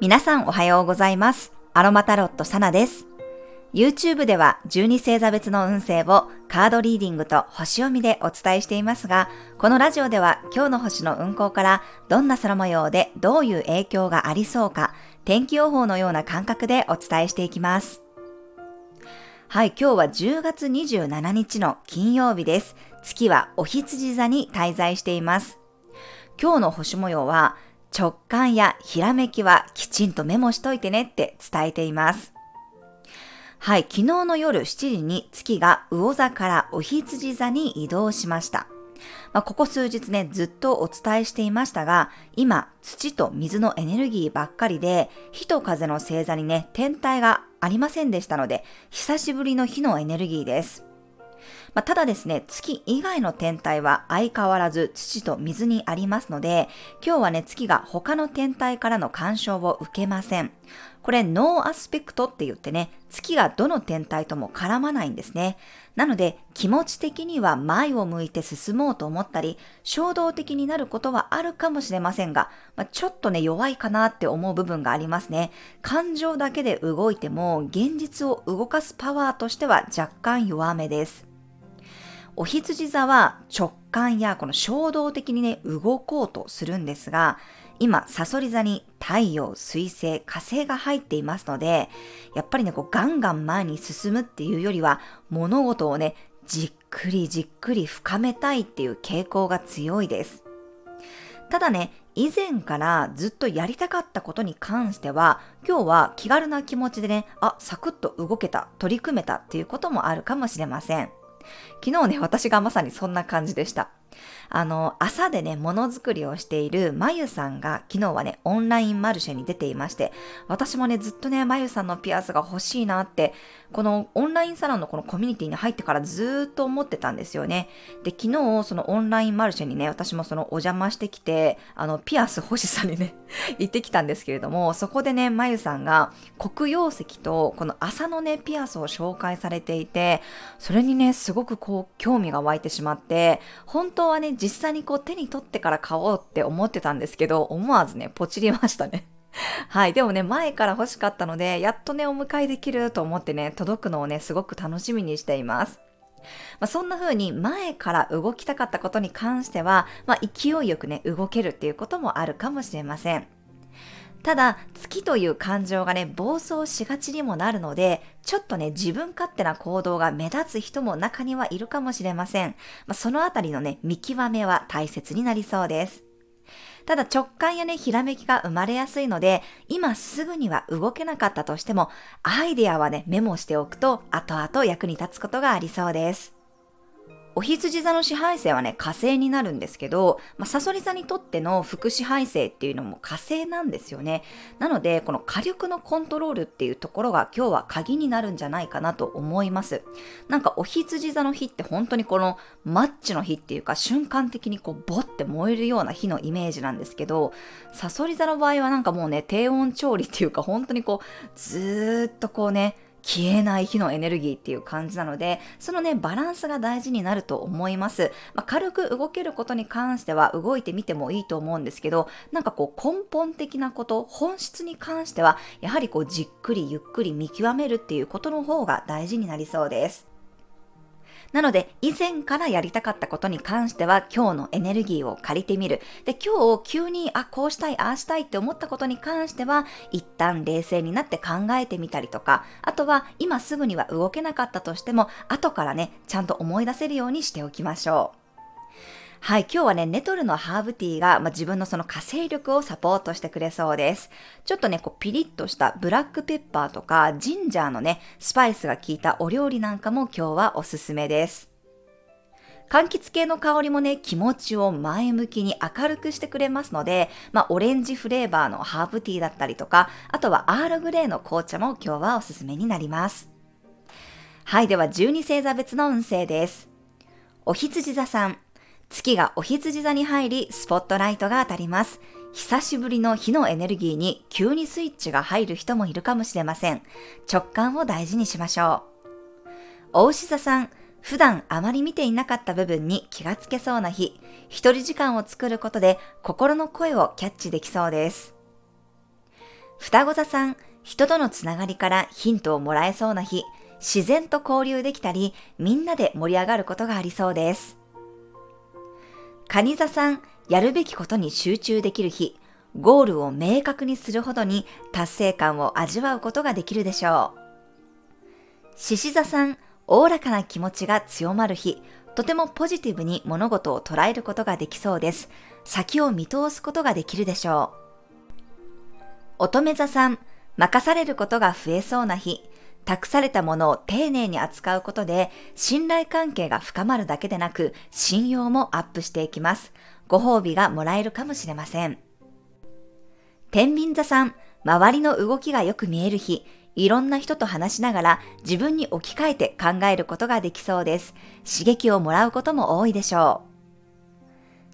皆さんおはようございます。アロマタロットサナです。YouTube では12星座別の運勢をカードリーディングと星読みでお伝えしていますが、このラジオでは今日の星の運行からどんな空模様でどういう影響がありそうか、天気予報のような感覚でお伝えしていきます。はい、今日は10月27日の金曜日です。月はお羊座に滞在しています。今日の星模様は直感やひらめきはきちんとメモしといてねって伝えています。はい、昨日の夜7時に月が魚座からお羊座に移動しました。まあ、ここ数日ね、ずっとお伝えしていましたが、今、土と水のエネルギーばっかりで、火と風の星座にね、天体がありませんでしたので、久しぶりの火のエネルギーです。まあ、ただですね、月以外の天体は相変わらず土と水にありますので、今日はね、月が他の天体からの干渉を受けません。これ、ノーアスペクトって言ってね、月がどの天体とも絡まないんですね。なので、気持ち的には前を向いて進もうと思ったり、衝動的になることはあるかもしれませんが、まあ、ちょっとね、弱いかなって思う部分がありますね。感情だけで動いても、現実を動かすパワーとしては若干弱めです。お羊座は直感やこの衝動的にね、動こうとするんですが、今、サソリ座に太陽、水星、火星が入っていますので、やっぱりね、こうガンガン前に進むっていうよりは、物事をね、じっくりじっくり深めたいっていう傾向が強いです。ただね、以前からずっとやりたかったことに関しては、今日は気軽な気持ちでね、あ、サクッと動けた、取り組めたっていうこともあるかもしれません。昨日ね、私がまさにそんな感じでした。あの、朝でね、ものづくりをしているまゆさんが昨日はね、オンラインマルシェに出ていまして、私もね、ずっとね、まゆさんのピアスが欲しいなって、このオンラインサロンのこのコミュニティに入ってからずっと思ってたんですよね。で、昨日、そのオンラインマルシェにね、私もそのお邪魔してきて、あの、ピアス欲しさにね、行ってきたんですけれども、そこでね、まゆさんが黒曜石とこの朝のね、ピアスを紹介されていて、それにね、すごくこう、興味が湧いてしまって、本当はね、実際にこう手に取ってから買おうって思ってたんですけど、思わずね、ポチりましたね。はい。でもね、前から欲しかったので、やっとね、お迎えできると思ってね、届くのをね、すごく楽しみにしています。まあ、そんな風に前から動きたかったことに関しては、まあ、勢いよくね、動けるっていうこともあるかもしれません。ただ、好きという感情がね、暴走しがちにもなるので、ちょっとね、自分勝手な行動が目立つ人も中にはいるかもしれません。まあ、そのあたりのね、見極めは大切になりそうです。ただ直感やね、ひらめきが生まれやすいので、今すぐには動けなかったとしても、アイデアはね、メモしておくと、後々役に立つことがありそうです。お羊座の支配星はね、火星になるんですけど、まあ、サソリ座にとっての副支配星っていうのも火星なんですよね。なので、この火力のコントロールっていうところが今日は鍵になるんじゃないかなと思います。なんかお羊座の日って本当にこのマッチの日っていうか瞬間的にこうボって燃えるような日のイメージなんですけど、サソリ座の場合はなんかもうね、低温調理っていうか本当にこうずーっとこうね、消えない火のエネルギーっていう感じなので、そのね、バランスが大事になると思います。まあ、軽く動けることに関しては動いてみてもいいと思うんですけど、なんかこう根本的なこと、本質に関しては、やはりこうじっくりゆっくり見極めるっていうことの方が大事になりそうです。なので、以前からやりたかったことに関しては、今日のエネルギーを借りてみる。で、今日急に、あ、こうしたい、ああしたいって思ったことに関しては、一旦冷静になって考えてみたりとか、あとは、今すぐには動けなかったとしても、後からね、ちゃんと思い出せるようにしておきましょう。はい、今日はね、ネトルのハーブティーが、まあ、自分のその活性力をサポートしてくれそうです。ちょっとね、こうピリッとしたブラックペッパーとかジンジャーのね、スパイスが効いたお料理なんかも今日はおすすめです。柑橘系の香りもね、気持ちを前向きに明るくしてくれますので、まあ、オレンジフレーバーのハーブティーだったりとか、あとはアールグレーの紅茶も今日はおすすめになります。はい、では12星座別の運勢です。お羊座さん、月がお羊座に入り、スポットライトが当たります。久しぶりの火のエネルギーに急にスイッチが入る人もいるかもしれません。直感を大事にしましょう。お牛座さん、普段あまり見ていなかった部分に気がつけそうな日、一人時間を作ることで心の声をキャッチできそうです。双子座さん、人とのつながりからヒントをもらえそうな日、自然と交流できたり、みんなで盛り上がることがありそうです。蟹座さん、やるべきことに集中できる日、ゴールを明確にするほどに達成感を味わうことができるでしょう。獅子座さん、おおらかな気持ちが強まる日、とてもポジティブに物事を捉えることができそうです。先を見通すことができるでしょう。乙女座さん、任されることが増えそうな日、託されたものを丁寧に扱うことで、信頼関係が深まるだけでなく、信用もアップしていきます。ご褒美がもらえるかもしれません。天秤座さん、周りの動きがよく見える日、いろんな人と話しながら自分に置き換えて考えることができそうです。刺激をもらうことも多いでしょ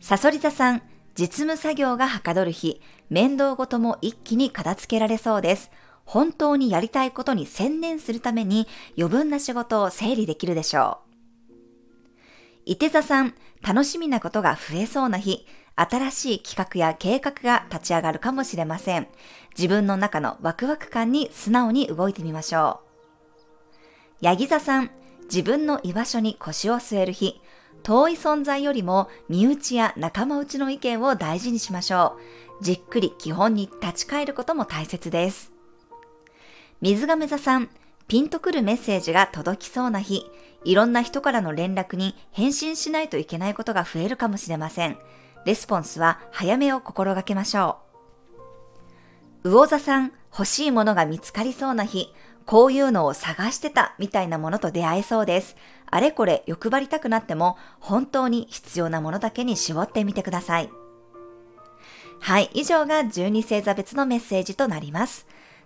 う。サソリ座さん、実務作業がはかどる日、面倒ごとも一気に片付けられそうです。本当にやりたいことに専念するために余分な仕事を整理できるでしょう。伊手座さん、楽しみなことが増えそうな日、新しい企画や計画が立ち上がるかもしれません。自分の中のワクワク感に素直に動いてみましょう。ヤギ座さん、自分の居場所に腰を据える日、遠い存在よりも身内や仲間内の意見を大事にしましょう。じっくり基本に立ち返ることも大切です。水亀座さん、ピンとくるメッセージが届きそうな日、いろんな人からの連絡に返信しないといけないことが増えるかもしれません。レスポンスは早めを心がけましょう。魚座さん、欲しいものが見つかりそうな日、こういうのを探してたみたいなものと出会えそうです。あれこれ欲張りたくなっても本当に必要なものだけに絞ってみてください。はい、以上が12星座別のメッセージとなります。